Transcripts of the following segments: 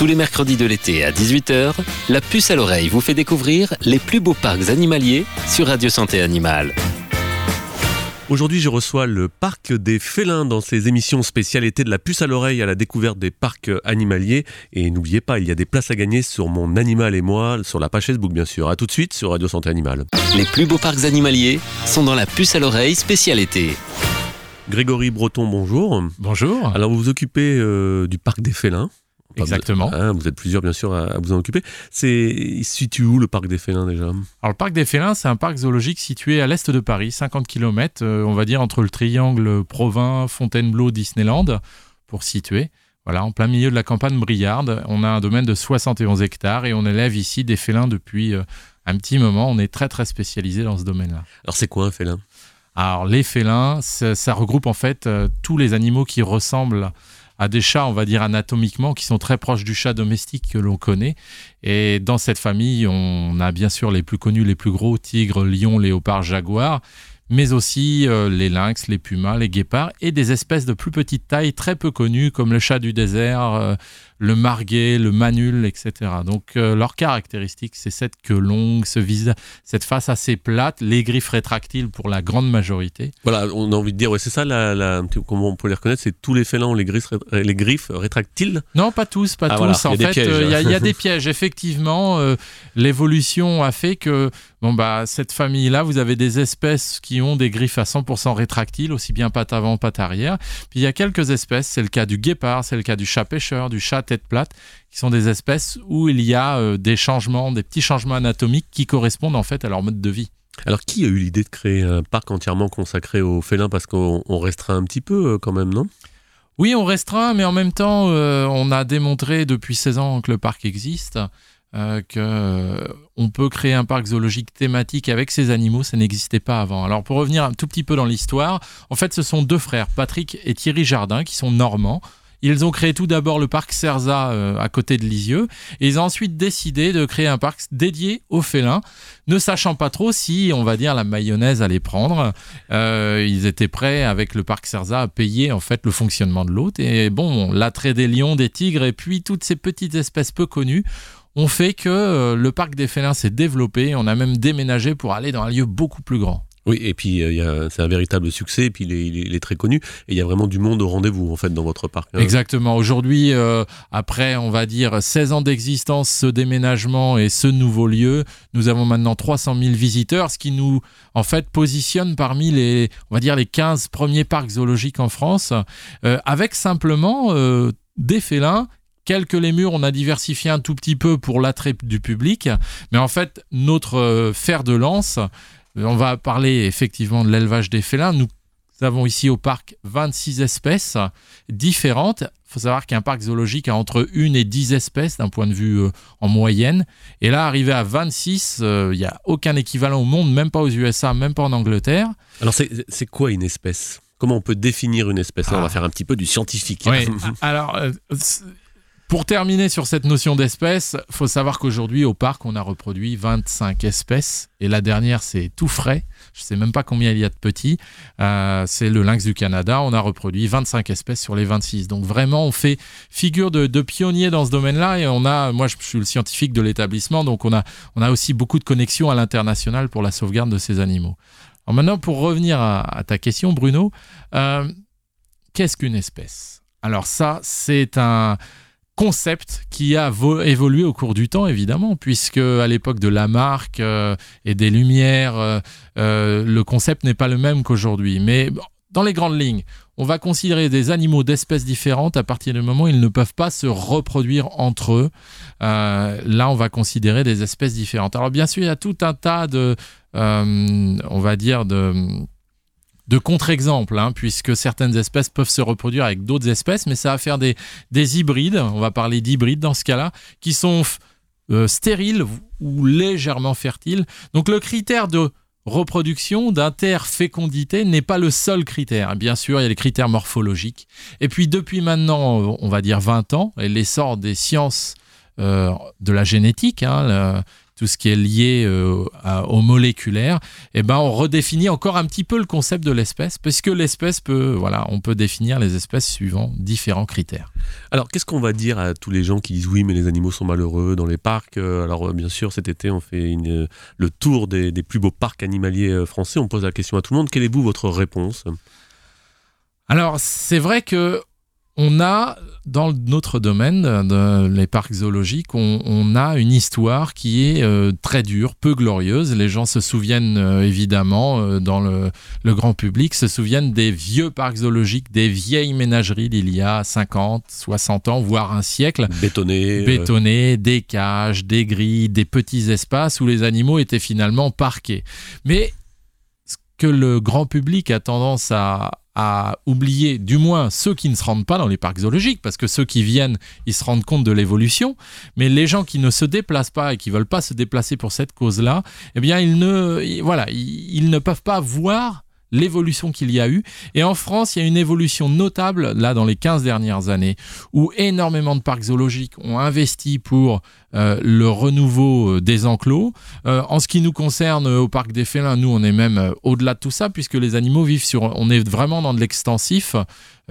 Tous les mercredis de l'été à 18h, la puce à l'oreille vous fait découvrir les plus beaux parcs animaliers sur Radio Santé Animale. Aujourd'hui, je reçois le parc des félins dans ces émissions spéciales été de la puce à l'oreille à la découverte des parcs animaliers. Et n'oubliez pas, il y a des places à gagner sur mon animal et moi, sur la page Facebook bien sûr. A tout de suite sur Radio Santé Animale. Les plus beaux parcs animaliers sont dans la puce à l'oreille spéciale été. Grégory Breton, bonjour. Bonjour. Alors vous vous occupez euh, du parc des félins. Exactement. Vous, hein, vous êtes plusieurs, bien sûr, à, vous en occuper. C'est, situe où le parc des félins déjà Alors, le parc des félins, c'est un parc zoologique situé à l'est de Paris, 50 km, euh, on va dire, entre le triangle Provins, Fontainebleau, Disneyland, pour situer. Voilà, en plein milieu de la campagne briarde. On a un domaine de 71 hectares et on élève ici des félins depuis euh, un petit moment. On est très, très spécialisé dans ce domaine-là. Alors, c'est quoi un félin? Alors, les félins, ça, ça regroupe en fait euh, tous les animaux qui ressemblent à des chats, on va dire anatomiquement, qui sont très proches du chat domestique que l'on connaît. Et dans cette famille, on a bien sûr les plus connus, les plus gros, tigres, lions, léopards, jaguars, mais aussi euh, les lynx, les pumas, les guépards, et des espèces de plus petite taille très peu connues, comme le chat du désert, euh, le marguet, le manul, etc. Donc euh, leur caractéristique, c'est cette queue longue, ce visage, cette face assez plate, les griffes rétractiles pour la grande majorité. Voilà, on a envie de dire, ouais, c'est ça, la, la, comment on peut les reconnaître, c'est tous les félins ont les griffes, les griffes rétractiles? Non, pas tous, pas Ah, tous. voilà, en fait, euh, il y, a- il y a des pièges. Effectivement, euh, l'évolution a fait que bon bah cette famille-là, vous avez des espèces qui ont des griffes à 100% rétractiles, aussi bien patte avant, patte arrière. Puis il y a quelques espèces, c'est le cas du guépard, c'est le cas du chat pêcheur, du chat tête plate, qui sont des espèces où il y a euh, des changements, des petits changements anatomiques qui correspondent en fait à leur mode de vie. Alors, qui a eu l'idée de créer un parc entièrement consacré aux félins? Parce qu'on on restreint un petit peu euh, quand même, non? Oui, on restreint, mais en même temps, euh, on a démontré depuis 16 ans que le parc existe, euh, que euh, on peut créer un parc zoologique thématique avec ces animaux, ça n'existait pas avant. Alors pour revenir un tout petit peu dans l'histoire, en fait, ce sont deux frères, Patrick et Thierry Jardin, qui sont normands. Ils ont créé tout d'abord le parc Cerza euh, à côté de Lisieux et ils ont ensuite décidé de créer un parc dédié aux félins, ne sachant pas trop si, on va dire, la mayonnaise allait prendre. Euh, ils étaient prêts avec le parc Cerza à payer en fait le fonctionnement de l'autre. Et bon, l'attrait des lions, des tigres et puis toutes ces petites espèces peu connues ont fait que euh, le parc des félins s'est développé. On a même déménagé pour aller dans un lieu beaucoup plus grand. Oui, et puis euh, c'est un véritable succès, et puis il est, très connu, et il y a vraiment du monde au rendez-vous en fait dans votre parc. hein. Exactement. Aujourd'hui, euh, après, on va dire 16 ans d'existence, ce déménagement et ce nouveau lieu, nous avons maintenant 300 000 visiteurs, ce qui nous, en fait, positionne parmi les, on va dire, les 15 premiers parcs zoologiques en France, euh, avec simplement des félins. Quelques lémurs, on a diversifié un tout petit peu pour l'attrait du public, mais en fait, notre fer de lance, on va parler effectivement de l'élevage des félins. Nous avons ici au parc 26 espèces différentes. Il faut savoir qu'un parc zoologique a entre une et 10 espèces d'un point de vue euh, en moyenne. Et là, arrivé à 26, euh, il n'y a aucun équivalent au monde, même pas aux USA, même pas en Angleterre. Alors c'est quoi une espèce? Comment on peut définir une espèce? On va Ah. faire un petit peu du scientifique. Oui. Alors, euh, pour terminer sur cette notion d'espèce, faut savoir qu'aujourd'hui au parc, on a reproduit 25 espèces. Et la dernière, c'est tout frais. Je sais même pas combien il y a de petits. Euh, c'est le lynx du Canada. On a reproduit 25 espèces sur les 26. Donc vraiment, on fait figure de, pionnier dans ce domaine-là. Et on a, moi, je suis le scientifique de l'établissement, donc on a, on a aussi beaucoup de connexions à l'international pour la sauvegarde de ces animaux. Alors maintenant, pour revenir à, à ta question, Bruno, euh, qu'est-ce qu'une espèce? Alors ça, c'est un concept qui a vo- évolué au cours du temps, évidemment, puisque à l'époque de Lamarck euh, et des Lumières, euh, euh, le concept n'est pas le même qu'aujourd'hui. Mais dans les grandes lignes, on va considérer des animaux d'espèces différentes à partir du moment où ils ne peuvent pas se reproduire entre eux. Là, on va considérer des espèces différentes. Alors bien sûr, il y a tout un tas de, on va dire, de de contre-exemples, hein, puisque certaines espèces peuvent se reproduire avec d'autres espèces, mais ça va faire des, des hybrides, on va parler d'hybrides dans ce cas-là, qui sont euh, stériles ou légèrement fertiles. Donc le critère de reproduction, d'interfécondité n'est pas le seul critère. Bien sûr, il y a les critères morphologiques. Et puis depuis maintenant, on va dire 20 ans, et l'essor des sciences euh, de la génétique, hein, tout ce qui est lié euh, à- au moléculaire, eh ben, on redéfinit encore un petit peu le concept de l'espèce, parce que l'espèce peut, voilà, on peut définir les espèces suivant différents critères. Alors, qu'est-ce qu'on va dire à tous les gens qui disent oui, mais les animaux sont malheureux dans les parcs Euh, Alors, euh, bien sûr, cet été, on fait une, le tour des, des plus beaux parcs animaliers français. On pose la question à tout le monde. Quelle est vous votre réponse? Alors, c'est vrai que on a, dans notre domaine, de- les parcs zoologiques, on, on a une histoire qui est euh, très dure, peu glorieuse. Les gens se souviennent euh, évidemment, euh, dans le, le grand public, se souviennent des vieux parcs zoologiques, des vieilles ménageries d'il y a 50, 60 ans, voire un siècle Bétonné euh, bétonnés, des cages, des grilles, des petits espaces où les animaux étaient finalement parqués. Mais ce que le grand public a tendance à, à oublier, du moins ceux qui ne se rendent pas dans les parcs zoologiques, parce que ceux qui viennent, ils se rendent compte de l'évolution, mais les gens qui ne se déplacent pas et qui veulent pas se déplacer pour cette cause-là, eh bien, ils ne, voilà, ils ne peuvent pas voir l'évolution qu'il y a eu. Et en France, il y a une évolution notable, là, dans les 15 dernières années, où énormément de parcs zoologiques ont investi pour euh, le renouveau euh, des enclos. Euh, en ce qui nous concerne au parc des félins, nous, on est même au-delà de tout ça, puisque les animaux vivent sur... On est vraiment dans de l'extensif.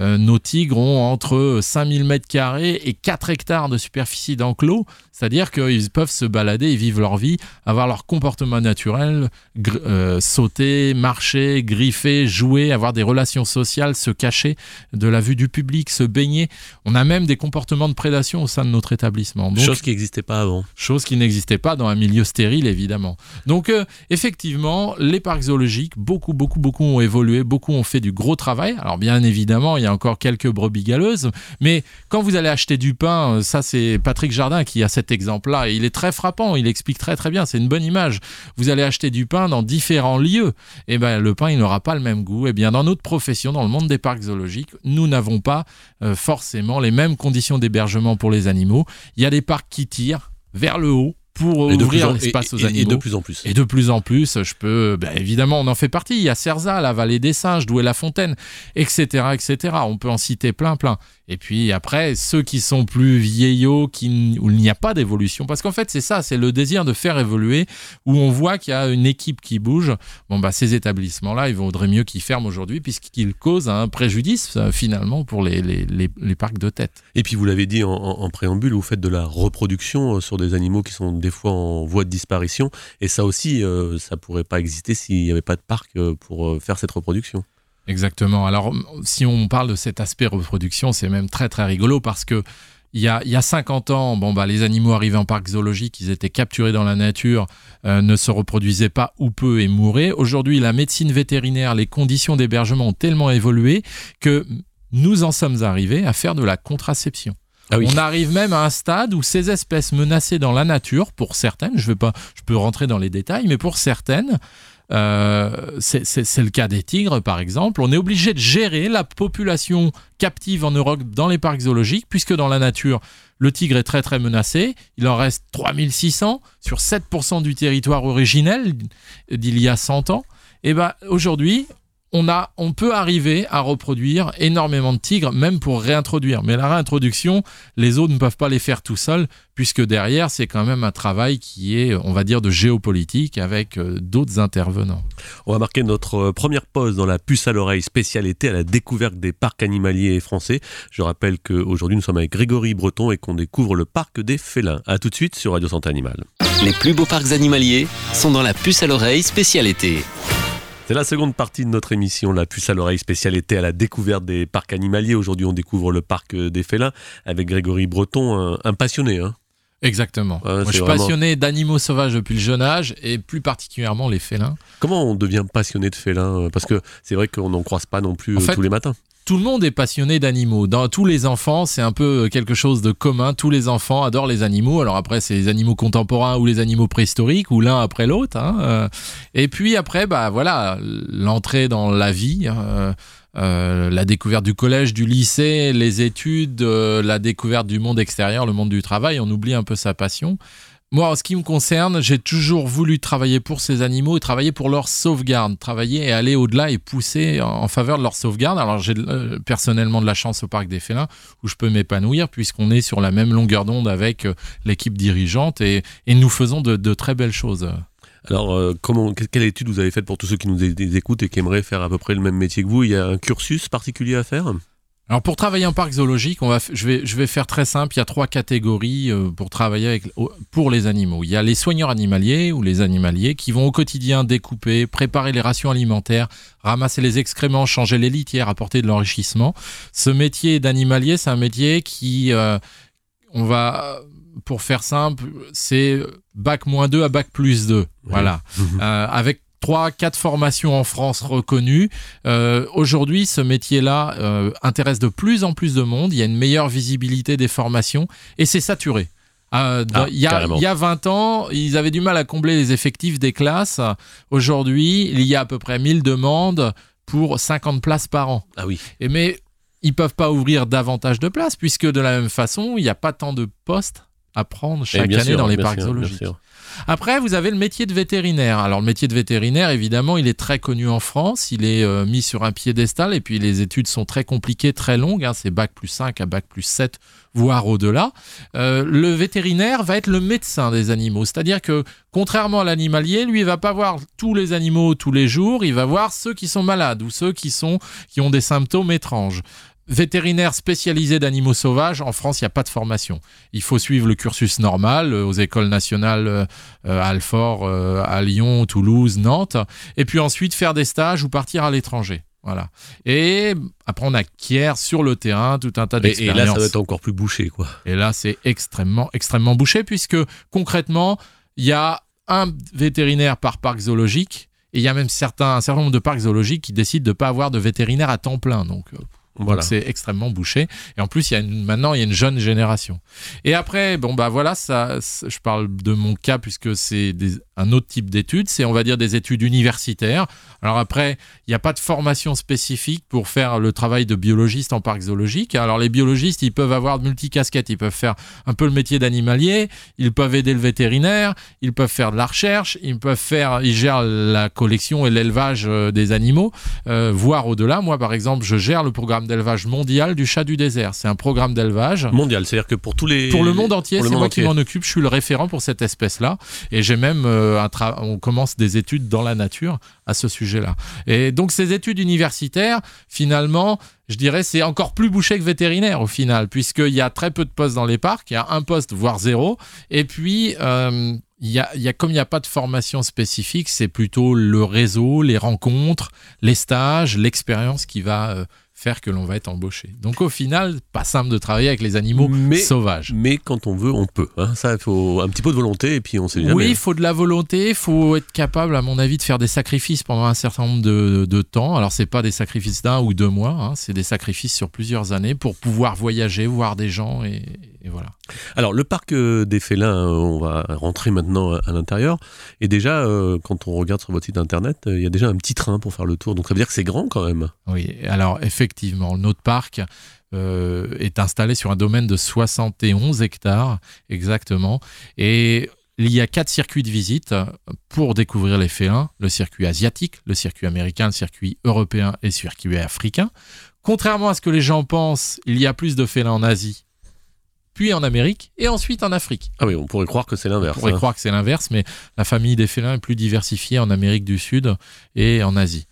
Euh, nos tigres ont entre 5000 mètres carrés et 4 hectares de superficie d'enclos, c'est-à-dire qu'ils peuvent se balader et vivre leur vie, avoir leur comportement naturel, euh, sauter, marcher, griffer, jouer, avoir des relations sociales, se cacher de la vue du public, se baigner. On a même des comportements de prédation au sein de notre établissement. Donc, Chose qui n'existait pas avant. chose qui n'existait pas dans un milieu stérile évidemment. Donc euh, effectivement, les parcs zoologiques, beaucoup, beaucoup, beaucoup ont évolué, beaucoup ont fait du gros travail. Alors bien évidemment, il y a encore quelques brebis galeuses, mais quand vous allez acheter du pain, euh, ça c'est Patrick Jardin qui a cet exemple-là, il est très frappant, il explique très très bien, c'est une bonne image. Vous allez acheter du pain dans différents lieux, et ben le pain il n'aura pas le même goût. Et bien dans notre profession, dans le monde des parcs zoologiques, nous n'avons pas euh, forcément les mêmes conditions d'hébergement pour les animaux. Il y a des parcs qui tirent vers le haut pour Et ouvrir l'espace aux de plus en plus. Et de plus en plus, je peux, ben, évidemment, on en fait partie. Il y a Cerza, la vallée des singes, Douai-la-Fontaine, etc., etc. On peut en citer plein, plein. Et puis après, ceux qui sont plus vieillots, où il n'y a pas d'évolution, parce qu'en fait, c'est ça, c'est le désir de faire évoluer, où on voit qu'il y a une équipe qui bouge. Bon, bah, ces établissements-là, il vaudrait mieux qu'ils ferment aujourd'hui, puisqu'ils causent un préjudice, euh, finalement, pour les, les, les, parcs de tête. Et puis vous l'avez dit en, préambule, vous faites de la reproduction euh, sur des animaux qui sont des fois en voie de disparition. Et ça aussi, euh, ça pourrait pas exister s'il n'y avait pas de parc pour faire cette reproduction. Exactement. Alors, si on parle de cet aspect reproduction, c'est même très très rigolo parce que il y a, il y a 50 ans, bon, bah, les animaux arrivaient en parc zoologique, ils étaient capturés dans la nature, euh, ne se reproduisaient pas ou peu et mouraient. Aujourd'hui, la médecine vétérinaire, les conditions d'hébergement ont tellement évolué que nous en sommes arrivés à faire de la contraception. Ah oui. On arrive même à un stade où ces espèces menacées dans la nature, pour certaines, je vais pas, je peux rentrer dans les détails, mais pour certaines, euh, c'est le cas des tigres, par exemple. On est obligé de gérer la population captive en Europe dans les parcs zoologiques, puisque dans la nature, le tigre est très très menacé. Il en reste 3600 sur 7% du territoire originel d'il y a 100 ans. Et ben aujourd'hui, on, a, on peut arriver à reproduire énormément de tigres, même pour réintroduire. Mais la réintroduction, les autres ne peuvent pas les faire tout seuls, puisque derrière, c'est quand même un travail qui est, on va dire, de géopolitique avec euh, d'autres intervenants. On va marquer notre euh, première pause dans la puce à l'oreille spécialité à la découverte des parcs animaliers français. Je rappelle qu'aujourd'hui nous sommes avec Grégory Breton et qu'on découvre le parc des félins. A tout de suite sur Radio Santé Animale. Les plus beaux parcs animaliers sont dans la puce à l'oreille spéciale été. C'est la seconde partie de notre émission, la puce à l'oreille spécialité à la découverte des parcs animaliers. Aujourd'hui on découvre le parc euh, des félins avec Grégory Breton, un, un passionné. Hein. Exactement. Ouais, Moi, je suis vraiment- passionné d'animaux sauvages depuis le jeune âge, et plus particulièrement les félins. Comment on devient passionné de félins? Parce que c'est vrai qu'on n'en croise pas non plus En euh, fait, tous les matins. Tout le monde est passionné d'animaux. Dans tous les enfants, c'est un peu quelque chose de commun. Tous les enfants adorent les animaux. Alors après, c'est les animaux contemporains ou les animaux préhistoriques ou l'un après l'autre. hein. Euh, Et puis après, bah voilà, l'entrée dans la vie. euh, euh, la découverte du collège, du lycée, les études, euh, la découverte du monde extérieur, le monde du travail, on oublie un peu sa passion. Moi, en ce qui me concerne, j'ai toujours voulu travailler pour ces animaux et travailler pour leur sauvegarde, travailler et aller au-delà et pousser en faveur de leur sauvegarde. Alors, j'ai euh, personnellement de la chance au Parc des Félins où je peux m'épanouir puisqu'on est sur la même longueur d'onde avec euh, l'équipe dirigeante et, nous faisons de, de, très belles choses. Alors, euh, comment, quelle étude vous avez faite pour tous ceux qui nous écoutent et qui aimeraient faire à peu près le même métier que vous? Il y a un cursus particulier à faire? Alors pour travailler en parc zoologique, on va, je, vais, je vais faire très simple. Il y a trois catégories euh, pour travailler avec, pour les animaux. Il y a les soigneurs animaliers ou les animaliers qui vont au quotidien découper, préparer les rations alimentaires, ramasser les excréments, changer les litières, apporter de l'enrichissement. Ce métier d'animalier, c'est un métier qui, euh, on va, pour faire simple, c'est bac moins 2 à bac plus 2. Voilà. euh, avec trois, quatre formations en France reconnues. Euh, Aujourd'hui, ce métier-là euh, intéresse de plus en plus de monde. Il y a une meilleure visibilité des formations et c'est saturé. Euh, ah, il, y a, il, y a, 20 ans, ils avaient du mal à combler les effectifs des classes. Aujourd'hui, il y a à peu près 1000 demandes pour 50 places par an. Ah oui. Et mais ils peuvent pas ouvrir davantage de places puisque de la même façon, il n'y a pas tant de postes à prendre chaque année dans les parcs zoologiques. Après, vous avez le métier de vétérinaire. Alors, le métier de vétérinaire, évidemment, il est très connu en France. Il est euh, mis sur un piédestal et puis les études sont très compliquées, très longues. Hein. C'est bac plus 5 à bac plus 7, voire au-delà. Euh, le vétérinaire va être le médecin des animaux. C'est-à-dire que, contrairement à l'animalier, lui, il va pas voir tous les animaux tous les jours. Il va voir ceux qui sont malades ou ceux qui, ont des symptômes étranges vétérinaire spécialisé d'animaux sauvages, en France, il n'y a pas de formation. Il faut suivre le cursus normal euh, aux écoles nationales euh, à Alfort, euh, à Lyon, Toulouse, Nantes, et puis ensuite faire des stages ou partir à l'étranger. Voilà. Et après, on acquiert sur le terrain tout un tas d'expériences. Et là, ça va être encore plus bouché, quoi. Et là, c'est extrêmement, extrêmement bouché, puisque concrètement, il y a un vétérinaire par parc zoologique, et il y a même certains, un certain nombre de parcs zoologiques qui décident de ne pas avoir de vétérinaire à temps plein. Donc, voilà. c'est extrêmement bouché. Et en plus, il y a maintenant, il y a une jeune génération. Et après, bon, bah voilà, ça, je parle de mon cas puisque c'est un autre type d'études. C'est, on va dire, des études universitaires. Alors après, il n'y a pas de formation spécifique pour faire le travail de biologiste en parc zoologique. Alors les biologistes, ils peuvent avoir de multicasquettes. Ils peuvent faire un peu le métier d'animalier. Ils peuvent aider le vétérinaire. Ils peuvent faire de la recherche. Ils peuvent faire, ils gèrent la collection et l'élevage euh, des animaux, euh, voire au-delà. Moi, par exemple, je gère le programme d'élevage mondial du chat du désert. C'est un programme d'élevage. Mondial, c'est-à-dire que pour tous les. Pour le monde entier, c'est moi qui m'en occupe. Je suis le référent pour cette espèce-là. Et j'ai même euh, un on commence des études dans la nature à ce sujet-là. Et donc ces études universitaires, finalement, je dirais, c'est encore plus bouché que vétérinaire au final, puisqu'il y a très peu de postes dans les parcs, il y a un poste, voire zéro. Et puis, euh, il y a, comme il n'y a pas de formation spécifique, c'est plutôt le réseau, les rencontres, les stages, l'expérience qui va euh, faire que l'on va être embauché. Donc au final, pas simple de travailler avec les animaux sauvages. Mais quand on veut, on peut. Hein. Ça, il faut un petit peu de volonté et puis on sait jamais. Oui, il faut de la volonté, il faut être capable, à mon avis, de faire des sacrifices pendant un certain nombre de, de temps. Alors c'est pas des sacrifices d'un ou deux mois, hein. c'est des sacrifices sur plusieurs années pour pouvoir voyager, voir des gens et, voilà. Alors le parc euh, des félins, euh, on va rentrer maintenant à l'intérieur. Et déjà, euh, quand on regarde sur votre site internet, il y a déjà un petit train pour faire le tour. Donc ça veut dire que c'est grand quand même. Oui, alors effectivement, notre parc est installé sur un domaine de 71 hectares exactement. Et il y a quatre circuits de visite pour découvrir les félins, le circuit asiatique, le circuit américain, le circuit européen et le circuit africain. Contrairement à ce que les gens pensent, il y a plus de félins en Asie puis en Amérique et ensuite en Afrique. Ah oui, on pourrait croire que c'est l'inverse. On pourrait hein. croire que c'est l'inverse, mais la famille des félins est plus diversifiée en Amérique du Sud et en Asie.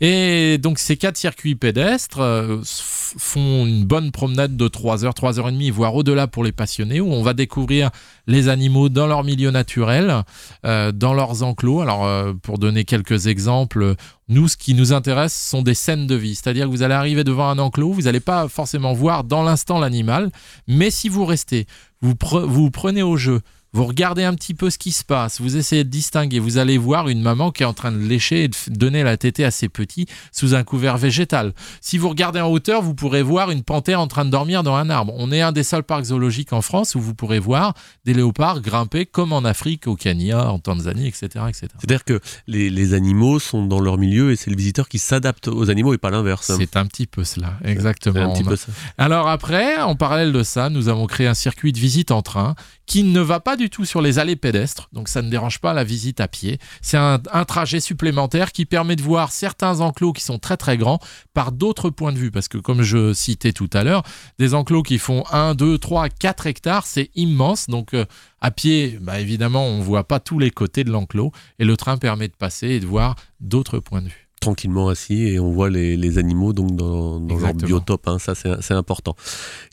Et donc ces quatre circuits pédestres euh, font une bonne promenade de 3 heures, 3 heures et demie, voire au-delà pour les passionnés, où on va découvrir les animaux dans leur milieu naturel, euh, dans leurs enclos. Alors euh, pour donner quelques exemples, nous ce qui nous intéresse sont des scènes de vie, c'est-à-dire que vous allez arriver devant un enclos, vous n'allez pas forcément voir dans l'instant l'animal, mais si vous restez, vous, vous prenez au jeu, vous regardez un petit peu ce qui se passe, vous essayez de distinguer, vous allez voir une maman qui est en train de lécher et de donner la tétée à ses petits sous un couvert végétal. Si vous regardez en hauteur, vous pourrez voir une panthère en train de dormir dans un arbre. On est un des seuls parcs zoologiques en France où vous pourrez voir des léopards grimper comme en Afrique, au Kenya, en Tanzanie, etc. etc. C'est-à-dire que les, animaux sont dans leur milieu et c'est le visiteur qui s'adapte aux animaux et pas l'inverse. C'est un petit peu cela, exactement. Un petit peu ça. Alors après, en parallèle de ça, nous avons créé un circuit de visite en train qui ne va pas du tout sur les allées pédestres, donc ça ne dérange pas la visite à pied. C'est un, un trajet supplémentaire qui permet de voir certains enclos qui sont très très grands par d'autres points de vue, parce que comme je citais tout à l'heure, des enclos qui font 1, 2, 3, 4 hectares, c'est immense, donc euh, à pied, bah, évidemment, on ne voit pas tous les côtés de l'enclos, et le train permet de passer et de voir d'autres points de vue tranquillement assis et on voit les, les animaux donc dans, dans leur biotope. hein, ça, c'est c'est important.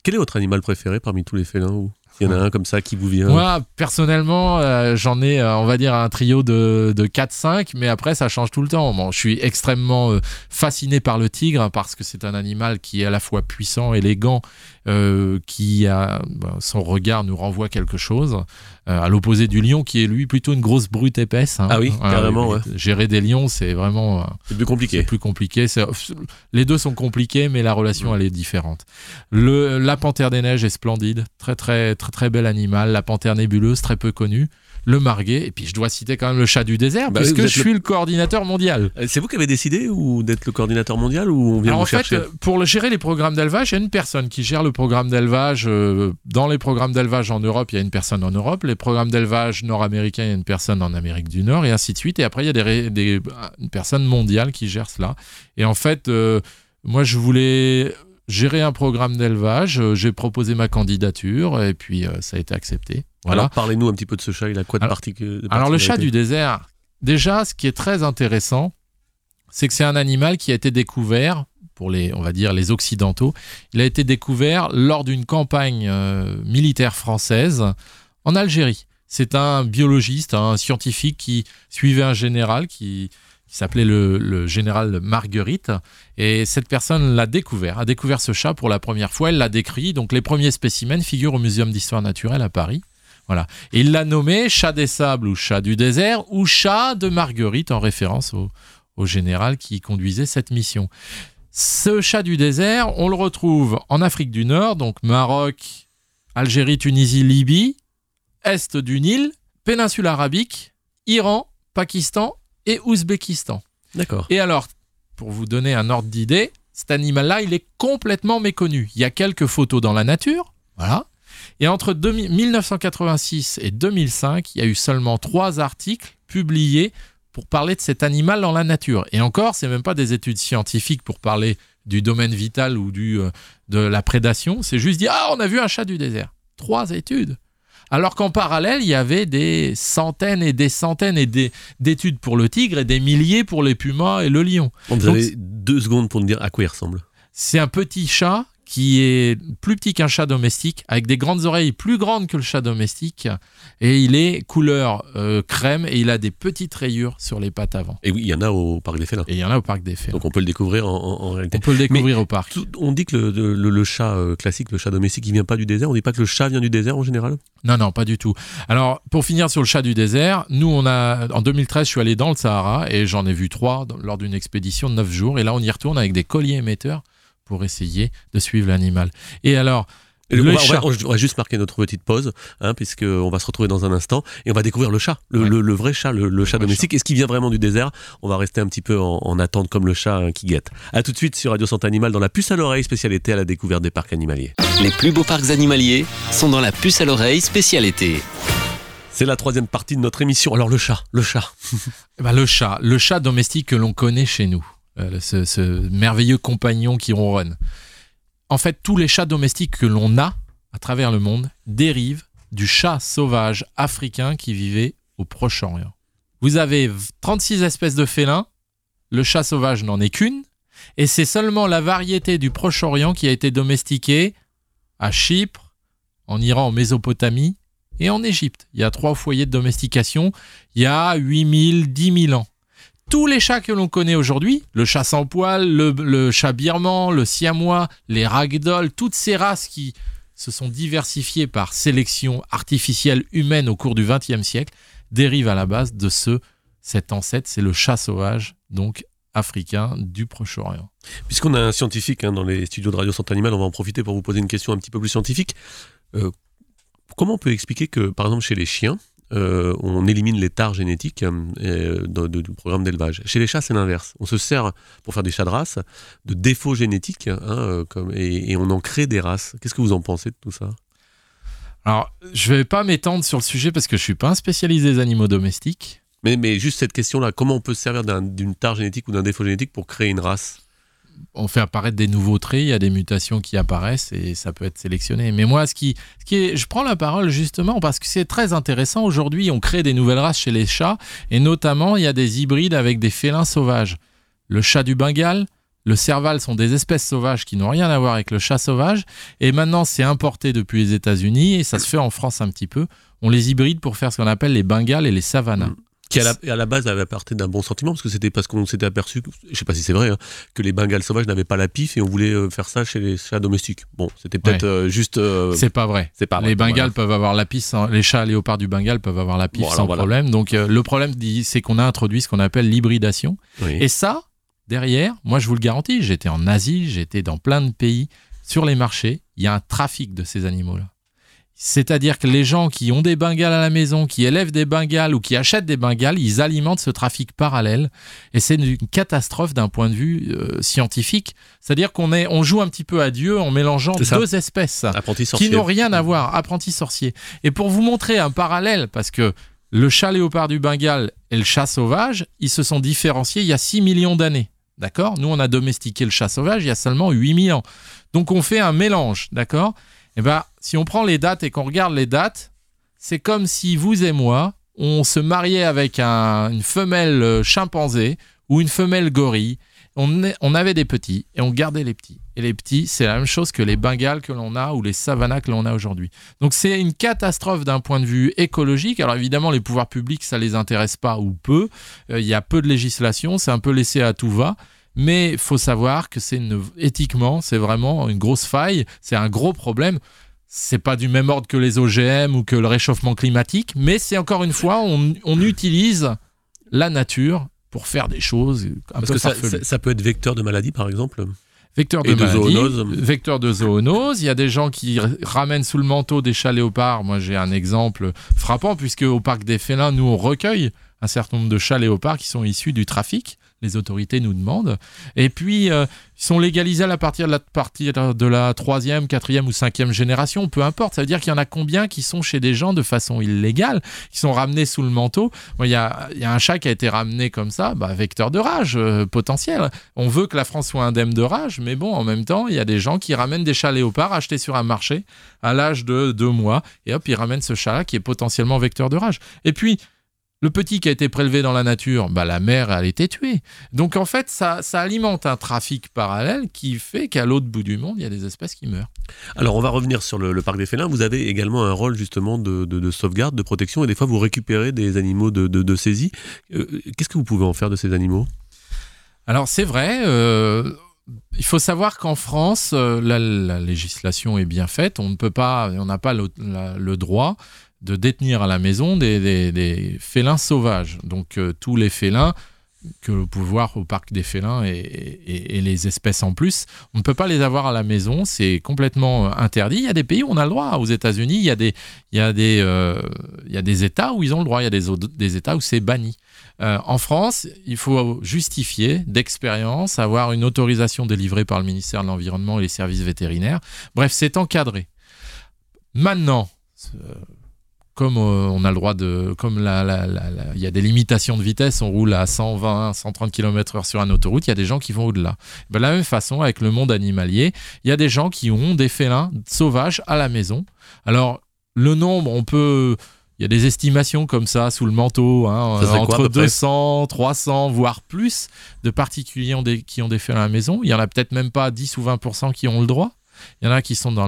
Quel est votre animal préféré parmi tous les félins ou Il y en a un comme ça qui vous vient. Moi, personnellement, euh, j'en ai, euh, on va dire, un trio de, de 4-5, mais après, ça change tout le temps. Bon, je suis extrêmement euh, fasciné par le tigre hein, parce que c'est un animal qui est à la fois puissant, élégant, qui a ben, son regard nous renvoie quelque chose, à l'opposé du lion qui est lui plutôt une grosse brute épaisse. hein. Ah oui, carrément, ouais. Gérer des lions, c'est vraiment. euh, C'est plus compliqué. c'est plus compliqué. C'est- Les deux sont compliqués, mais la relation, elle est différente. Le, la panthère des neiges est splendide. Très, très, très, très bel animal. La panthère nébuleuse, très peu connue. Le marguet. Et puis, je dois citer quand même le chat du désert, Bah vous êtes je le- suis le coordinateur mondial. Euh, C'est vous qui avez décidé ou d'être le coordinateur mondial ou on vient Alors vous en fait, chercher euh, pour le- gérer les programmes d'élevage, il y a une personne qui gère le programme d'élevage. euh, dans les programmes d'élevage en Europe, il y a une personne en Europe. Les programmes d'élevage nord-américains, il y a une personne en Amérique du Nord, et ainsi de suite. Et après, il y a des, une personne mondiale qui gère cela. Et en fait, euh, moi, je voulais gérer un programme d'élevage. J'ai proposé ma candidature, et puis euh, ça a été accepté. Voilà. Alors parlez-nous un petit peu de ce chat, il a quoi de, Alors- particu- de Alors le chat du désert, déjà, ce qui est très intéressant, c'est que c'est un animal qui a été découvert pour les, on va dire, les occidentaux. Il a été découvert lors d'une campagne euh, militaire française en Algérie. C'est un biologiste, un scientifique qui suivait un général qui, qui s'appelait le, le général Marguerite. Et cette personne l'a découvert, a découvert ce chat pour la première fois. Elle l'a décrit. Donc les premiers spécimens figurent au Muséum d'histoire naturelle à Paris. Voilà. Et il l'a nommé chat des sables ou chat du désert ou chat de Marguerite en référence au, au général qui conduisait cette mission. Ce chat du désert, on le retrouve en Afrique du Nord, donc Maroc, Algérie, Tunisie, Libye, Est du Nil, péninsule arabique, Iran, Pakistan et Ouzbékistan. D'accord. Et alors, pour vous donner un ordre d'idée, cet animal-là, il est complètement méconnu. Il y a quelques photos dans la nature, voilà. Et entre 2000 1986 et 2005, il y a eu seulement trois articles publiés pour parler de cet animal dans la nature. Et encore, c'est même pas des études scientifiques pour parler du domaine vital ou du, euh, de la prédation. C'est juste dire ah, on a vu un chat du désert. Trois études. Alors qu'en parallèle, il y avait des centaines et des centaines et des d'études pour le tigre et des milliers pour les pumas et le lion. Vous Donc, avez deux secondes pour nous dire à quoi il ressemble. C'est un petit chat qui est plus petit qu'un chat domestique, avec des grandes oreilles plus grandes que le chat domestique, et il est couleur euh, crème et il a des petites rayures sur les pattes avant. Et oui, il y en a au Parc des Félins. Et il y en a au parc des Fées. Donc on peut le découvrir en, réalité. On peut le découvrir au parc. Tout- on dit que le, le- le chat euh, classique, le chat domestique, il vient pas du désert. On dit pas que le chat vient du désert en général? Non, non, pas du tout. Alors, pour finir sur le chat du désert, nous, on a, en 2013, je suis allé dans le Sahara et j'en ai vu trois lors d'une expédition de 9 jours. Et là, on y retourne avec des colliers émetteurs pour essayer de suivre l'animal. Et alors, Et Le on, va, on chat. va- on va juste marquer notre petite pause, hein, puisque on va se retrouver dans un instant et on va découvrir le chat, le, Ouais. le- le vrai chat, le, le chat domestique. Est-ce qu'il vient vraiment du désert? On va rester un petit peu en, en attente comme le chat hein, qui guette. À tout de suite sur Radio Santé Animal dans la puce à l'oreille, spécialité à la découverte des parcs animaliers. Les plus beaux parcs animaliers sont dans la puce à l'oreille spécial été. C'est la troisième partie de notre émission. Alors le chat, le chat. Ben, le chat, le chat domestique que l'on connaît chez nous, ce, ce merveilleux compagnon qui ronronne. En fait, tous les chats domestiques que l'on a à travers le monde dérivent du chat sauvage africain qui vivait au Proche-Orient. Vous avez v- 36 espèces de félins, le chat sauvage n'en est qu'une, et c'est seulement la variété du Proche-Orient qui a été domestiquée à Chypre, en Iran, en Mésopotamie et en Égypte. Il y a trois foyers de domestication il y a 8000, 10 000 ans. Tous les chats que l'on connaît aujourd'hui, le chat sans poil, le, chat birman, le siamois, les ragdoll, toutes ces races qui se sont diversifiées par sélection artificielle humaine au cours du XXe siècle, dérivent à la base de ce, cet ancêtre, c'est le chat sauvage, donc africain du Proche-Orient. Puisqu'on a un scientifique hein, dans les studios de Radio Santé Animal, on va en profiter pour vous poser une question un petit peu plus scientifique. Euh, comment on peut expliquer que, par exemple, chez les chiens, euh, on élimine les tares génétiques euh, de- de- du programme d'élevage Chez les chats, c'est l'inverse. On se sert, pour faire des chats de race, de défauts génétiques hein, euh, comme, et, et on en crée des races. Qu'est-ce que vous en pensez de tout ça? Alors, je vais pas m'étendre sur le sujet parce que je suis pas un spécialisé des animaux domestiques. Mais, mais juste cette question-là, comment on peut se servir d'un- d'une tare génétique ou d'un défaut génétique pour créer une race? On fait apparaître des nouveaux traits, il y a des mutations qui apparaissent et ça peut être sélectionné. Mais moi, ce qui, est, je prends la parole justement parce que c'est très intéressant. Aujourd'hui, on crée des nouvelles races chez les chats et notamment, il y a des hybrides avec des félins sauvages. Le chat du Bengale, le serval sont des espèces sauvages qui n'ont rien à voir avec le chat sauvage. Et maintenant, c'est importé depuis les États-Unis et ça se fait en France un petit peu. On les hybride pour faire ce qu'on appelle les Bengales et les Savanas. Qui à la, à la base avait parti d'un bon sentiment parce que c'était parce qu'on s'était aperçu, je sais pas si c'est vrai, hein, que les Bengales sauvages n'avaient pas la pif et on voulait euh, faire ça chez les chats domestiques. Bon, c'était peut-être euh, juste. euh, C'est pas vrai. c'est pas vrai. les Voilà. Bengales peuvent avoir la sans- les chats léopards du Bengale peuvent avoir la Bon, alors sans voilà. problème. Donc euh, le problème, c'est qu'on a introduit ce qu'on appelle l'hybridation. Oui. Et ça, derrière, moi je vous le garantis, j'étais en Asie, j'étais dans plein de pays, sur les marchés, il y a un trafic de ces animaux-là. C'est-à-dire que les gens qui ont des bengales à la maison, qui élèvent des bengales ou qui achètent des bengales, ils alimentent ce trafic parallèle. Et c'est une catastrophe d'un point de vue euh, scientifique. C'est-à-dire qu'on est, on joue un petit peu à Dieu en mélangeant deux espèces qui n'ont rien à voir, apprenti sorcier. Et pour vous montrer un parallèle, parce que le chat léopard du Bengale et le chat sauvage, ils se sont différenciés il y a 6 millions d'années. D'accord? Nous, on a domestiqué le chat sauvage il y a seulement 8000 ans. Donc, on fait un mélange. D'accord? Eh bien, si on prend les dates et qu'on regarde les dates, c'est comme si vous et moi, on se mariait avec un- une femelle euh, chimpanzé ou une femelle gorille. On, avait des petits et on gardait les petits. Et les petits, c'est la même chose que les bengales que l'on a ou les savanas que l'on a aujourd'hui. Donc c'est une catastrophe d'un point de vue écologique. Alors évidemment, les pouvoirs publics, ça les intéresse pas ou peu. Euh, Il y a peu de législation, c'est un peu laissé à tout va. Mais il faut savoir que c'est une- éthiquement, c'est vraiment une grosse faille, c'est un gros problème. C'est pas du même ordre que les OGM ou que le réchauffement climatique, mais c'est encore une fois, on, on utilise la nature pour faire des choses un Parce peu que ça, farfelues. ça- ça peut être vecteur de maladie, par exemple. Vecteur de, de maladie, zoonose. Vecteur de zoonose. Il y a des gens qui ramènent sous le manteau des chats léopards. Moi, j'ai un exemple frappant, puisque au parc des félins, nous, on recueille un certain nombre de chats léopards qui sont issus du trafic. Les autorités nous demandent. Et puis, euh, ils sont légalisés à partir de la, troisième, quatrième ou cinquième génération, peu importe. Ça veut dire qu'il y en a combien qui sont chez des gens de façon illégale, qui sont ramenés sous le manteau? Il y a un chat qui a été ramené comme ça, bah, vecteur de rage euh, potentiel. On veut que la France soit indemne de rage, mais bon, en même temps, il y a des gens qui ramènent des chats léopards achetés sur un marché à l'âge de deux mois, et hop, ils ramènent ce chat-là qui est potentiellement vecteur de rage. Et puis, le petit qui a été prélevé dans la nature, bah, la mère, elle a été tuée. Donc en fait, ça, ça alimente un trafic parallèle qui fait qu'à l'autre bout du monde, il y a des espèces qui meurent. Alors, on va revenir sur le, le parc des félins. Vous avez également un rôle justement de, de- de sauvegarde, de protection, et des fois vous récupérez des animaux de, saisie. Euh, Qu'est-ce que vous pouvez en faire de ces animaux? Alors c'est vrai, euh, il faut savoir qu'en France, euh, la, la législation est bien faite. On ne peut pas, on n'a pas le, la- le droit de détenir à la maison des, félins sauvages. Donc euh, tous les félins que vous pouvez voir au parc des félins et, les espèces en plus, on ne peut pas les avoir à la maison. C'est complètement euh, interdit. Il y a des pays où on a le droit. Aux États-Unis, il y a des, il euh, il y a des États où ils ont le droit. Il y a des, des États où c'est banni. En France, il faut justifier d'expérience, avoir une autorisation délivrée par le ministère de l'Environnement et les services vétérinaires. Bref, c'est encadré. Maintenant, comme euh, on a le droit de, comme il y a des limitations de vitesse, on roule à 120, 130 km/h sur une autoroute, il y a des gens qui vont au-delà. Ben, de la même façon, avec le monde animalier, il y a des gens qui ont des félins sauvages à la maison. Alors, le nombre, on peut, il y a des estimations comme ça sous le manteau, hein, Ça quoi, entre peu près 200, 300, voire plus de particuliers ont des- qui ont des félins à la maison. Il y en a peut-être même pas 10 ou 20% qui ont le droit. Il y en a qui sont dans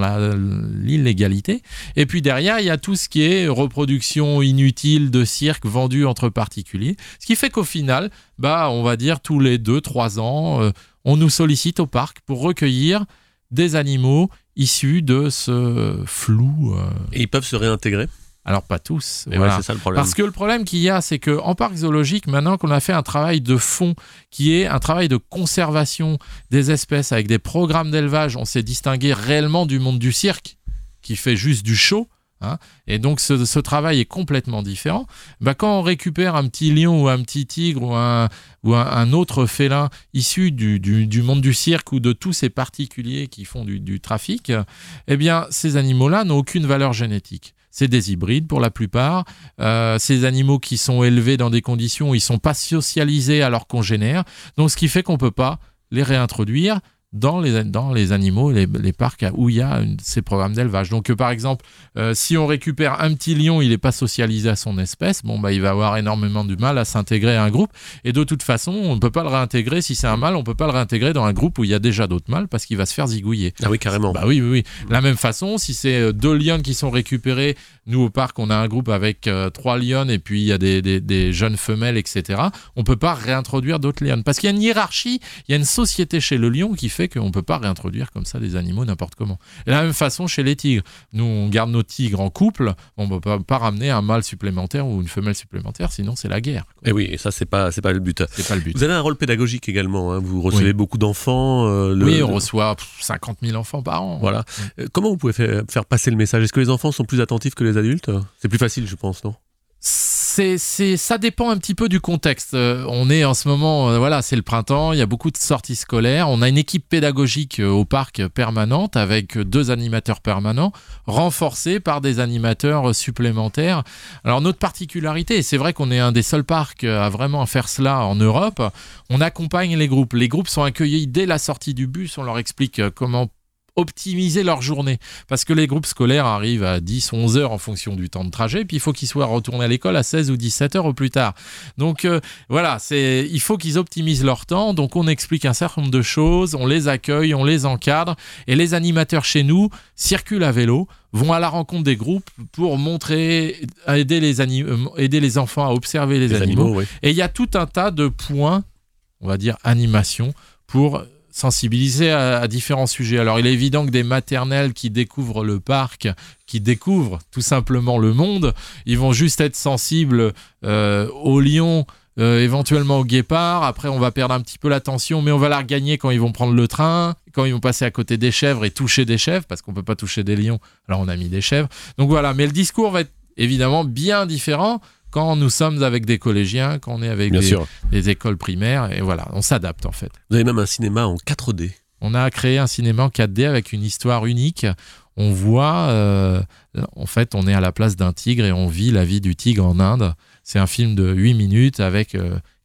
l'illégalité. Et puis derrière, il y a tout ce qui est reproduction inutile de cirque vendu entre particuliers. Ce qui fait qu'au final, bah, on va dire tous les 2-3 ans, euh, on nous sollicite au parc pour recueillir des animaux issus de ce flou. euh, Et ils peuvent se réintégrer? Alors pas tous. Voilà. ouais, c'est ça le problème. Parce que le problème qu'il y a, c'est qu'en parc zoologique, maintenant qu'on a fait un travail de fond, qui est un travail de conservation des espèces avec des programmes d'élevage, on s'est distingué réellement du monde du cirque, qui fait juste du show. Hein. et donc ce, travail est complètement différent. Bah, quand on récupère un petit lion ou un petit tigre ou un, ou un, autre félin issu du, du, monde du cirque ou de tous ces particuliers qui font du, du trafic, eh bien ces animaux-là n'ont aucune valeur génétique. C'est des hybrides pour la plupart. Euh, ces animaux qui sont élevés dans des conditions où ils sont pas socialisés à leurs congénères. Donc ce qui fait qu'on peut pas les réintroduire dans les, dans les animaux, les, les parcs où il y a ces programmes d'élevage. Donc, euh, par exemple, euh, si on récupère un petit lion, il n'est pas socialisé à son espèce, bon, bah, il va avoir énormément du mal à s'intégrer à un groupe. Et de toute façon, on ne peut pas le réintégrer, si c'est un mâle, on ne peut pas le réintégrer dans un groupe où il y a déjà d'autres mâles parce qu'il va se faire zigouiller. Ah oui, carrément. Bah oui, oui, oui. La même façon, si c'est euh, deux lions qui sont récupérés, nous au parc, on a un groupe avec trois lions et puis il y a des, des, des, jeunes femelles, etc. On ne peut pas réintroduire d'autres lions parce qu'il y a une hiérarchie, il y a une société chez le lion qui fait qu'on ne peut pas réintroduire comme ça des animaux n'importe comment. Et de la même façon chez les tigres. Nous, on garde nos tigres en couple, on ne peut pas, ramener un mâle supplémentaire ou une femelle supplémentaire, sinon c'est la guerre. Et oui, et ça, c'est pas, c'est pas le but. C'est pas le but. Vous avez un rôle pédagogique également, hein. vous recevez beaucoup d'enfants. Euh, oui, on reçoit 50 000 enfants par an. Voilà. Euh, comment vous pouvez faire, faire passer le message? Est-ce que les enfants sont plus attentifs que les adultes? C'est plus facile, je pense, non? C'est, ça dépend un petit peu du contexte. Euh, on est en ce moment, euh, voilà, c'est le printemps, il y a beaucoup de sorties scolaires. On a une équipe pédagogique euh, au parc permanente avec deux animateurs permanents, renforcés par des animateurs supplémentaires. Alors notre particularité, c'est vrai qu'on est un des seuls parcs à vraiment faire cela en Europe, on accompagne les groupes. Les groupes sont accueillis dès la sortie du bus, on leur explique comment optimiser leur journée. Parce que les groupes scolaires arrivent à 10, 11 heures en fonction du temps de trajet, puis il faut qu'ils soient retournés à l'école à 16 ou 17 heures au plus tard. Donc euh, voilà, c'est, il faut qu'ils optimisent leur temps. Donc on explique un certain nombre de choses, on les accueille, on les encadre, et les animateurs chez nous circulent à vélo, vont à la rencontre des groupes pour montrer, aider les, euh, aider les enfants à observer les, animaux. Et il y a tout un tas de points, on va dire animation, pour sensibiliser à, différents sujets. Alors il est évident que des maternelles qui découvrent le parc, qui découvrent tout simplement le monde, ils vont juste être sensibles euh, aux lions, euh, éventuellement au guépard. Après, on va perdre un petit peu l'attention, mais on va la regagner quand ils vont prendre le train, quand ils vont passer à côté des chèvres et toucher des chèvres, parce qu'on peut pas toucher des lions. Alors on a mis des chèvres. Donc voilà, mais le discours va être évidemment bien différent quand nous sommes avec des collégiens, quand on est avec des, écoles primaires, et voilà, on s'adapte en fait. Vous avez même un cinéma en 4D. On a créé un cinéma en 4D avec une histoire unique. On voit, euh, en fait, on est à la place d'un tigre et on vit la vie du tigre en Inde. C'est un film de 8 minutes avec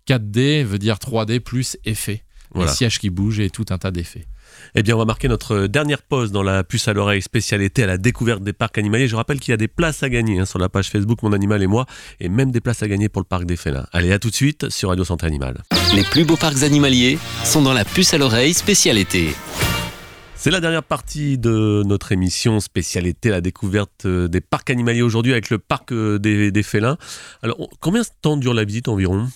4D, euh, veut dire 3D plus effet. Voilà. Les sièges qui bougent et tout un tas d'effets. Eh bien, on va marquer notre dernière pause dans la puce à l'oreille spécialité à la découverte des parcs animaliers. Je rappelle qu'il y a des places à gagner hein, sur la page Facebook Mon Animal et moi, et même des places à gagner pour le parc des félins. Allez, à tout de suite sur Radio Santé Animale. Les plus beaux parcs animaliers sont dans la puce à l'oreille spécialité. C'est la dernière partie de notre émission spécialité la découverte euh, des parcs animaliers aujourd'hui avec le parc euh, des, des félins. Alors, combien de temps dure la visite environ?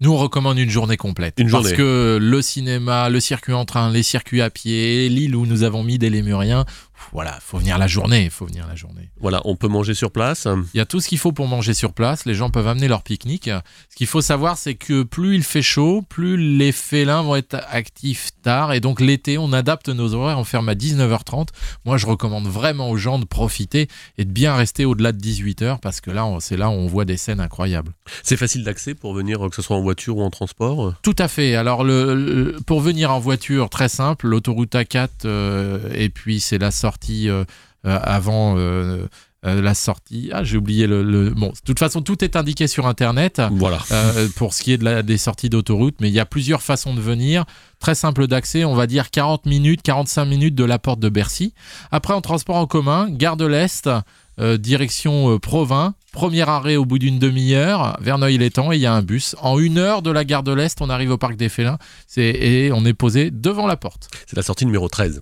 Nous, on recommande une journée complète. Une parce que le cinéma, le circuit en train, les circuits à pied, l'île où nous avons mis des lémuriens, voilà, faut venir la journée, faut venir la journée. Voilà, on peut manger sur place. Il y a tout ce qu'il faut pour manger sur place. Les gens peuvent amener leur pique-nique. Ce qu'il faut savoir, c'est que plus il fait chaud, plus les félins vont être actifs tard. Et donc l'été, on adapte nos horaires. On ferme à 19h30. Moi, je recommande vraiment aux gens de profiter et de bien rester au-delà de 18h parce que là, c'est là où on voit des scènes incroyables. C'est facile d'accès pour venir, que ce soit en voiture ou en transport Tout à fait. Alors, le, pour venir en voiture, très simple, l'autoroute A4 euh, et puis c'est la sortie euh, euh, avant euh, la sortie. Ah, j'ai oublié le, Bon, de toute façon, tout est indiqué sur Internet. Voilà. pour ce qui est de la, des sorties d'autoroute, mais il y a plusieurs façons de venir. Très simple d'accès, on va dire 40 minutes, 45 minutes de la porte de Bercy. Après, en transport en commun, gare de l'Est, direction Provins. Premier arrêt au bout d'une demi-heure, Verneuil-l'Étang, et il y a un bus. En une heure de la gare de l'Est, on arrive au parc des Félins et on est posé devant la porte. C'est la sortie numéro 13.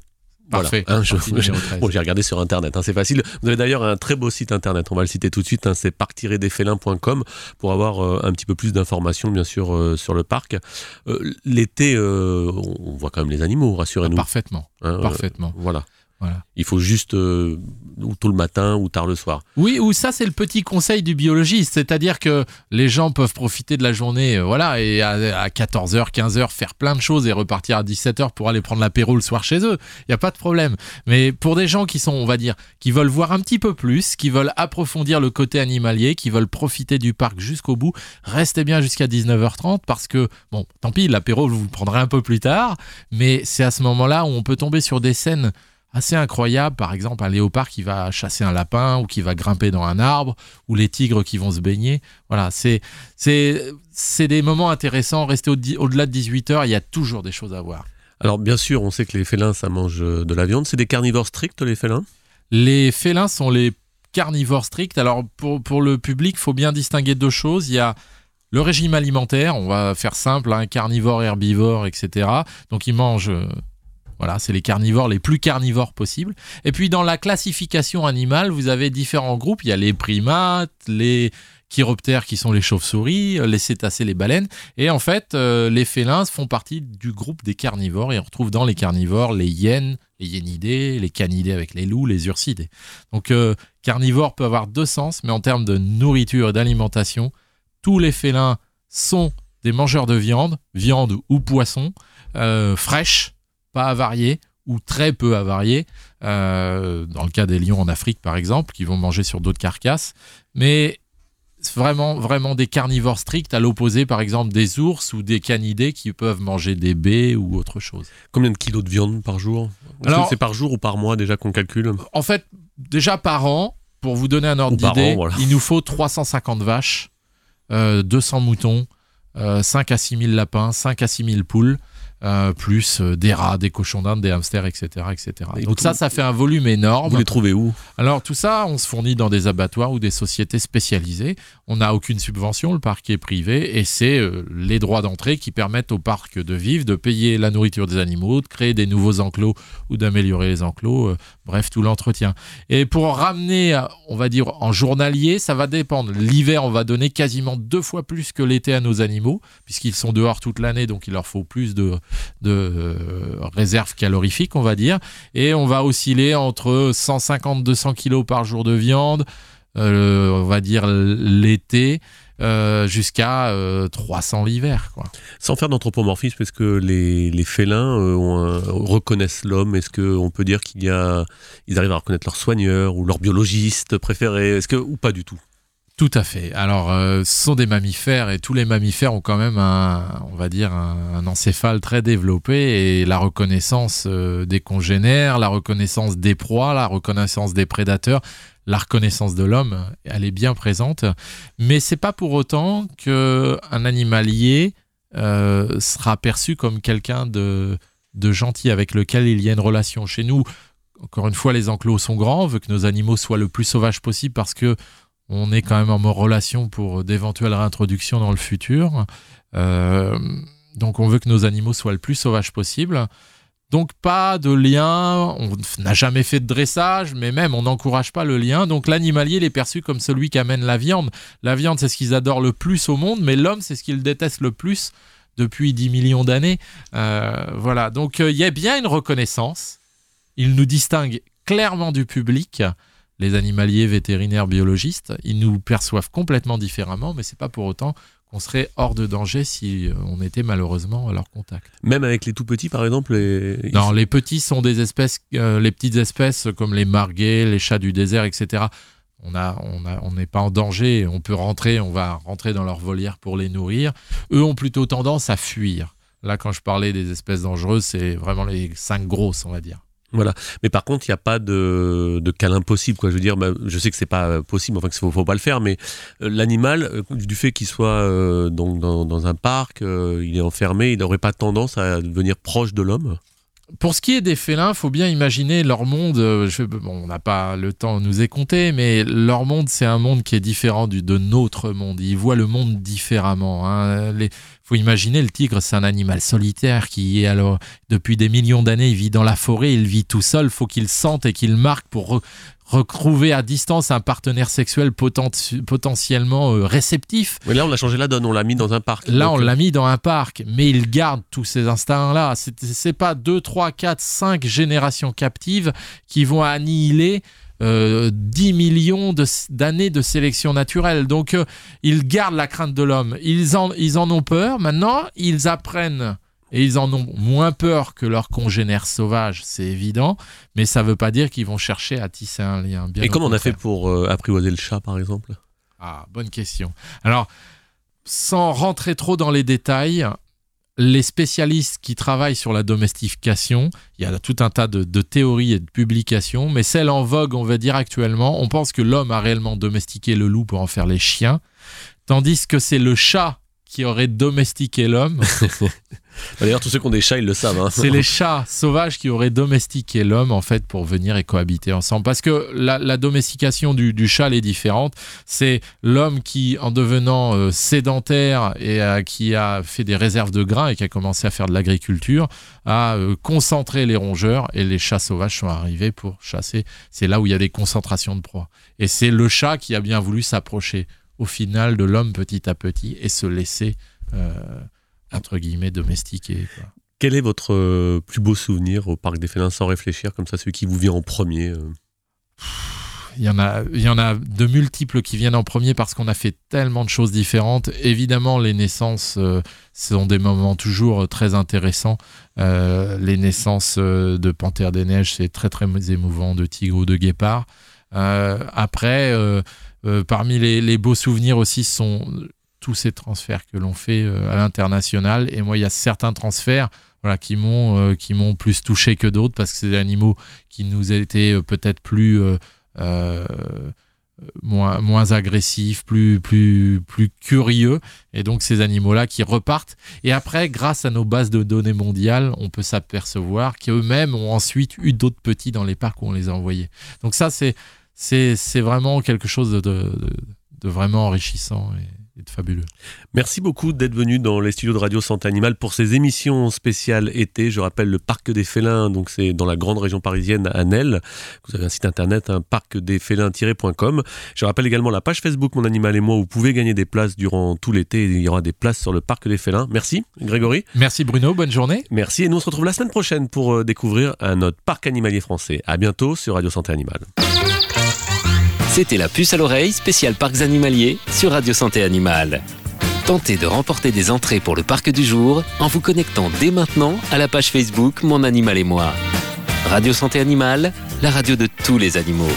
Parfait. Hein, j'ai regardé sur internet, hein, c'est facile. Vous avez d'ailleurs un très beau site internet, on va le citer tout de suite, hein, c'est parc-desfélins.com pour avoir euh, un petit peu plus d'informations bien sûr euh, sur le parc. Euh, l'été, on voit quand même les animaux, rassurez-nous. parfaitement, parfaitement. voilà. Voilà. Il faut juste euh, ou tôt le matin ou tard le soir. Oui, ou ça c'est le petit conseil du biologiste, c'est-à-dire que les gens peuvent profiter de la journée, euh, voilà, et à, 14h, 15h faire plein de choses et repartir à 17h pour aller prendre l'apéro le soir chez eux. Il n'y a pas de problème. Mais pour des gens qui sont, on va dire, qui veulent voir un petit peu plus, qui veulent approfondir le côté animalier, qui veulent profiter du parc jusqu'au bout, restez bien jusqu'à 19h30 parce que, bon, tant pis, l'apéro vous le prendrez un peu plus tard, mais c'est à ce moment-là où on peut tomber sur des scènes assez incroyable, par exemple un léopard qui va chasser un lapin ou qui va grimper dans un arbre, ou les tigres qui vont se baigner. Voilà, c'est c'est des moments intéressants. Rester au-delà de 18 heures, il y a toujours des choses à voir. Alors bien sûr, on sait que les félins, ça mange de la viande. C'est des carnivores stricts, les félins? Les félins sont les carnivores stricts. Alors pour, pour le public, il faut bien distinguer deux choses. Il y a le régime alimentaire, on va faire simple, un hein, carnivore, herbivore, etc. Donc ils mangent voilà, c'est les carnivores les plus carnivores possibles. Et puis dans la classification animale, vous avez différents groupes. Il y a les primates, les chiroptères qui sont les chauves-souris, les cétacés, les baleines. Et en fait, euh, les félins font partie du groupe des carnivores. Et on retrouve dans les carnivores les hyènes, les hyénidés, les canidés avec les loups, les ursidés. Donc euh, carnivore peut avoir deux sens, mais en termes de nourriture et d'alimentation, tous les félins sont des mangeurs de viande, viande ou poisson, euh, fraîche, pas avariés ou très peu avariés, euh, dans le cas des lions en Afrique par exemple, qui vont manger sur d'autres carcasses, mais vraiment, vraiment des carnivores stricts, à l'opposé par exemple des ours ou des canidés qui peuvent manger des baies ou autre chose. Combien de kilos de viande par jour? Alors, C'est par jour ou par mois déjà qu'on calcule? En fait, déjà par an, pour vous donner un ordre d'idée, il nous faut 350 vaches, 200 euh, moutons, 5 euh, à 6 000 lapins, 5 à 6 000 poules. Euh, plus euh, des rats, des cochons d'Inde, des hamsters, etc. etc. Donc ça, ça fait un volume énorme. Vous les trouvez où? Alors tout ça, on se fournit dans des abattoirs ou des sociétés spécialisées. On n'a aucune subvention, le parc est privé et c'est euh, les droits d'entrée qui permettent au parc de vivre, de payer la nourriture des animaux, de créer des nouveaux enclos ou d'améliorer les enclos, bref, tout l'entretien. Et pour ramener, on va dire, en journalier, ça va dépendre. L'hiver, on va donner quasiment deux fois plus que l'été à nos animaux, puisqu'ils sont dehors toute l'année, donc il leur faut plus de de euh, réserve calorifique, on va dire. Et on va osciller entre 150-200 kg par jour de viande, euh, on va dire l'été. Euh, jusqu'à 300 l'hiver. Sans faire d'anthropomorphisme, est-ce que les, félins reconnaissent l'homme? Est-ce qu'on peut dire qu'ils arrivent à reconnaître leur soigneur ou leur biologiste préféré Est-ce que ou pas du tout? Tout à fait. Alors, euh, ce sont des mammifères et tous les mammifères ont quand même un, on va dire, un, encéphale très développé et la reconnaissance euh, des congénères, la reconnaissance des proies, la reconnaissance des prédateurs, la reconnaissance de l'homme, elle est bien présente. Mais c'est pas pour autant que un animalier euh, sera perçu comme quelqu'un de, de gentil avec lequel il y a une relation. Chez nous, encore une fois, les enclos sont grands, on veut que nos animaux soient le plus sauvages possible parce que on est quand même en relation pour d'éventuelles réintroductions dans le futur. Euh, donc on veut que nos animaux soient le plus sauvages possible. Donc pas de lien, on n'a jamais fait de dressage, mais même on n'encourage pas le lien. Donc l'animalier est perçu comme celui qui amène la viande. La viande c'est ce qu'ils adorent le plus au monde, mais l'homme c'est ce qu'ils détestent le plus depuis 10 millions d'années. Euh, voilà, donc euh, il y a bien une reconnaissance. Il nous distingue clairement du public les animaliers, vétérinaires, biologistes, ils nous perçoivent complètement différemment, mais c'est pas pour autant qu'on serait hors de danger si euh, on était malheureusement à leur contact. Même avec les tout petits, par exemple les... Non, les petits sont des espèces, euh, les petites espèces comme les marguets, les chats du désert, etc. On a, on a, on n'est pas en danger. On peut rentrer, on va rentrer dans leur volière pour les nourrir. Eux ont plutôt tendance à fuir. Là, quand je parlais des espèces dangereuses, c'est vraiment les cinq grosses, on va dire. Voilà. Mais par contre, il n'y a pas de, de câlin possible. Quoi. Je veux dire, bah, je sais que c'est pas possible, enfin qu'il ne faut, pas le faire, mais euh, l'animal, euh, du fait qu'il soit euh, dans, un parc, il est enfermé, il n'aurait pas tendance à devenir proche de l'homme? Pour ce qui est des félins, faut bien imaginer leur monde. on n'a pas le temps nous écouter, mais leur monde, c'est un monde qui est différent du, de notre monde. Ils voient le monde différemment. Hein. Faut imaginer le tigre, c'est un animal solitaire qui est alors depuis des millions d'années, il vit dans la forêt, il vit tout seul. Faut qu'il sente et qu'il marque pour retrouver à distance un partenaire sexuel potentiellement euh, réceptif. Mais là, on a changé la donne, on l'a mis dans un parc. Là, on l'a mis dans un parc, mais il garde tous ces instincts-là. C'est pas 2, 3, 4, 5 générations captives qui vont annihiler 10 euh, millions d'années de, sélection naturelle. Donc, euh, ils gardent la crainte de l'homme. Ils en, ils en ont peur. Maintenant, ils apprennent et ils en ont moins peur que leurs congénères sauvages, c'est évident, mais ça ne veut pas dire qu'ils vont chercher à tisser un lien. et comment on a fait pour euh, apprivoiser le chat, par exemple? Ah, bonne question. Alors, sans rentrer trop dans les détails, les spécialistes qui travaillent sur la domestication, il y a tout un tas de, de, théories et de publications, mais celle en vogue, on va dire actuellement, on pense que l'homme a réellement domestiqué le loup pour en faire les chiens, tandis que c'est le chat qui aurait domestiqué l'homme. D'ailleurs, tous ceux qui ont des chats, ils le savent. Hein. C'est les chats sauvages qui auraient domestiqué l'homme, en fait, pour venir et cohabiter ensemble. Parce que la, domestication du, chat, elle est différente. C'est l'homme qui, en devenant euh, sédentaire et euh, qui a fait des réserves de grains et qui a commencé à faire de l'agriculture, a euh, concentré les rongeurs et les chats sauvages sont arrivés pour chasser. C'est là où il y a des concentrations de proies. Et c'est le chat qui a bien voulu s'approcher au final de l'homme petit à petit et se laisser, euh, entre guillemets, domestiquer. Quel est votre euh, plus beau souvenir au Parc des Félins sans réfléchir, comme ça, celui qui vous vient en premier euh? Il y, en a, il y en a de multiples qui viennent en premier parce qu'on a fait tellement de choses différentes. Évidemment, les naissances sont des moments toujours très intéressants. les naissances de Panthère des Neiges, c'est très très émouvant, de tigre ou de guépard. après, euh, parmi les, beaux souvenirs aussi sont tous ces transferts que l'on fait euh, à l'international. Et moi, il y a certains transferts voilà, qui m'ont euh, qui m'ont plus touché que d'autres parce que c'est des animaux qui nous étaient peut-être plus moins, moins agressifs, plus, plus, plus curieux. Et donc ces animaux-là qui repartent. Et après, grâce à nos bases de données mondiales, on peut s'apercevoir qu'eux-mêmes ont ensuite eu d'autres petits dans les parcs où on les a envoyés. Donc ça, c'est c'est vraiment quelque chose de, vraiment enrichissant et, de fabuleux. Merci beaucoup d'être venu dans les studios de Radio Santé Animale pour ces émissions spéciales été. Je rappelle le Parc des Félins, donc c'est dans la grande région parisienne à Nel. Vous avez un site internet, un parcdesfélins-.com. Je rappelle également la page Facebook Mon Animal et moi où vous pouvez gagner des places durant tout l'été. Il y aura des places sur le Parc des Félins. Merci Grégory. Merci Bruno, bonne journée. Merci et nous on se retrouve la semaine prochaine pour euh, découvrir un autre parc animalier français. À bientôt sur Radio Santé Animale. C'était la puce à l'oreille spécial parcs animaliers sur Radio Santé Animale. Tentez de remporter des entrées pour le parc du jour en vous connectant dès maintenant à la page Facebook Mon Animal et moi. Radio Santé Animale, la radio de tous les animaux.